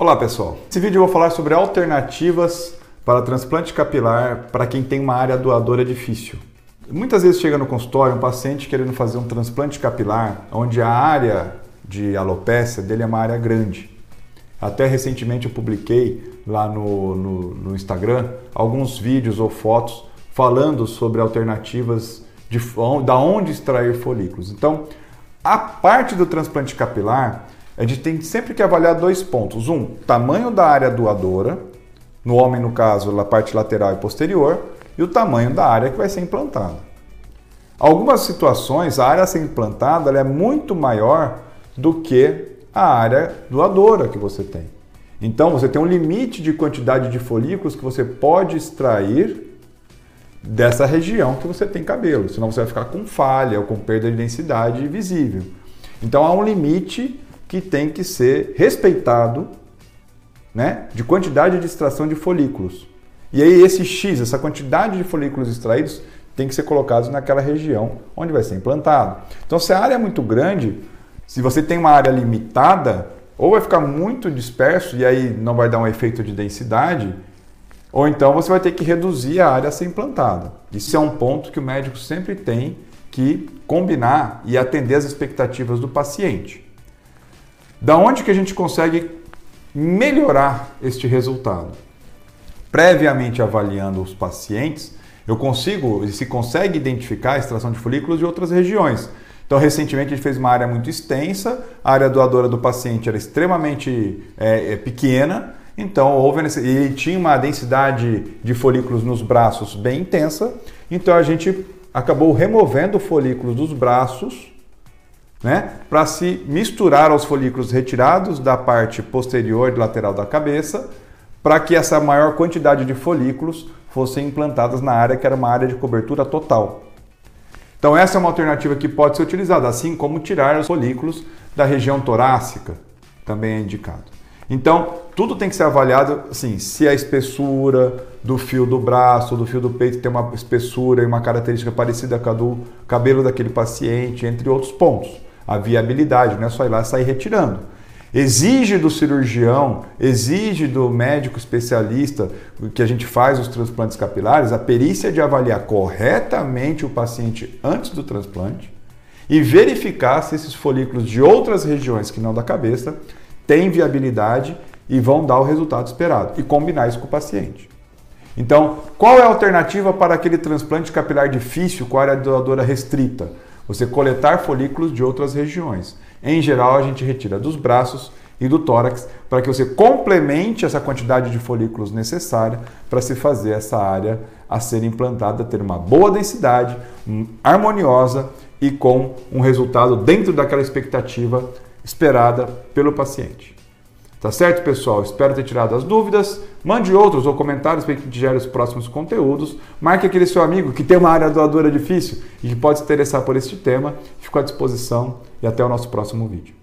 Olá pessoal, nesse vídeo eu vou falar sobre alternativas para transplante capilar para quem tem uma área doadora difícil. Muitas vezes chega no consultório um paciente querendo fazer um transplante capilar onde a área de alopécia dele é uma área grande. Até recentemente eu publiquei lá no, no, no Instagram alguns vídeos ou fotos falando sobre alternativas de da onde extrair folículos. Então, a parte do transplante capilar a gente tem sempre que avaliar dois pontos. Um, tamanho da área doadora, no homem, no caso, na parte lateral e posterior, e o tamanho da área que vai ser implantada. Algumas situações, a área a ser implantada é muito maior do que a área doadora que você tem. Então, você tem um limite de quantidade de folículos que você pode extrair dessa região que você tem cabelo, senão você vai ficar com falha ou com perda de densidade visível. Então, há um limite que tem que ser respeitado né, de quantidade de extração de folículos. E aí esse X, essa quantidade de folículos extraídos, tem que ser colocados naquela região onde vai ser implantado. Então, se a área é muito grande, se você tem uma área limitada, ou vai ficar muito disperso e aí não vai dar um efeito de densidade, ou então você vai ter que reduzir a área a ser implantada. Isso é um ponto que o médico sempre tem que combinar e atender as expectativas do paciente. Da onde que a gente consegue melhorar este resultado? Previamente avaliando os pacientes, eu consigo, se consegue identificar a extração de folículos de outras regiões. Então, recentemente a gente fez uma área muito extensa, a área doadora do paciente era extremamente é, é pequena, então houve ele tinha uma densidade de folículos nos braços bem intensa, então a gente acabou removendo folículos dos braços né, para se misturar aos folículos retirados da parte posterior e lateral da cabeça, para que essa maior quantidade de folículos fossem implantadas na área que era uma área de cobertura total. Então essa é uma alternativa que pode ser utilizada, assim como tirar os folículos da região torácica, também é indicado. Então, tudo tem que ser avaliado assim, se a espessura do fio do braço, do fio do peito tem uma espessura e uma característica parecida com a do cabelo daquele paciente, entre outros pontos a viabilidade, não é só ir lá e sair retirando. Exige do cirurgião, exige do médico especialista que a gente faz os transplantes capilares a perícia de avaliar corretamente o paciente antes do transplante e verificar se esses folículos de outras regiões que não da cabeça têm viabilidade e vão dar o resultado esperado e combinar isso com o paciente. Então, qual é a alternativa para aquele transplante capilar difícil com área doadora restrita? Você coletar folículos de outras regiões. Em geral, a gente retira dos braços e do tórax para que você complemente essa quantidade de folículos necessária para se fazer essa área a ser implantada, ter uma boa densidade, harmoniosa e com um resultado dentro daquela expectativa esperada pelo paciente. Tá certo, pessoal? Espero ter tirado as dúvidas. Mande outros ou comentários para que a gere os próximos conteúdos. Marque aquele seu amigo que tem uma área doadora difícil e que pode se interessar por este tema. Fico à disposição e até o nosso próximo vídeo.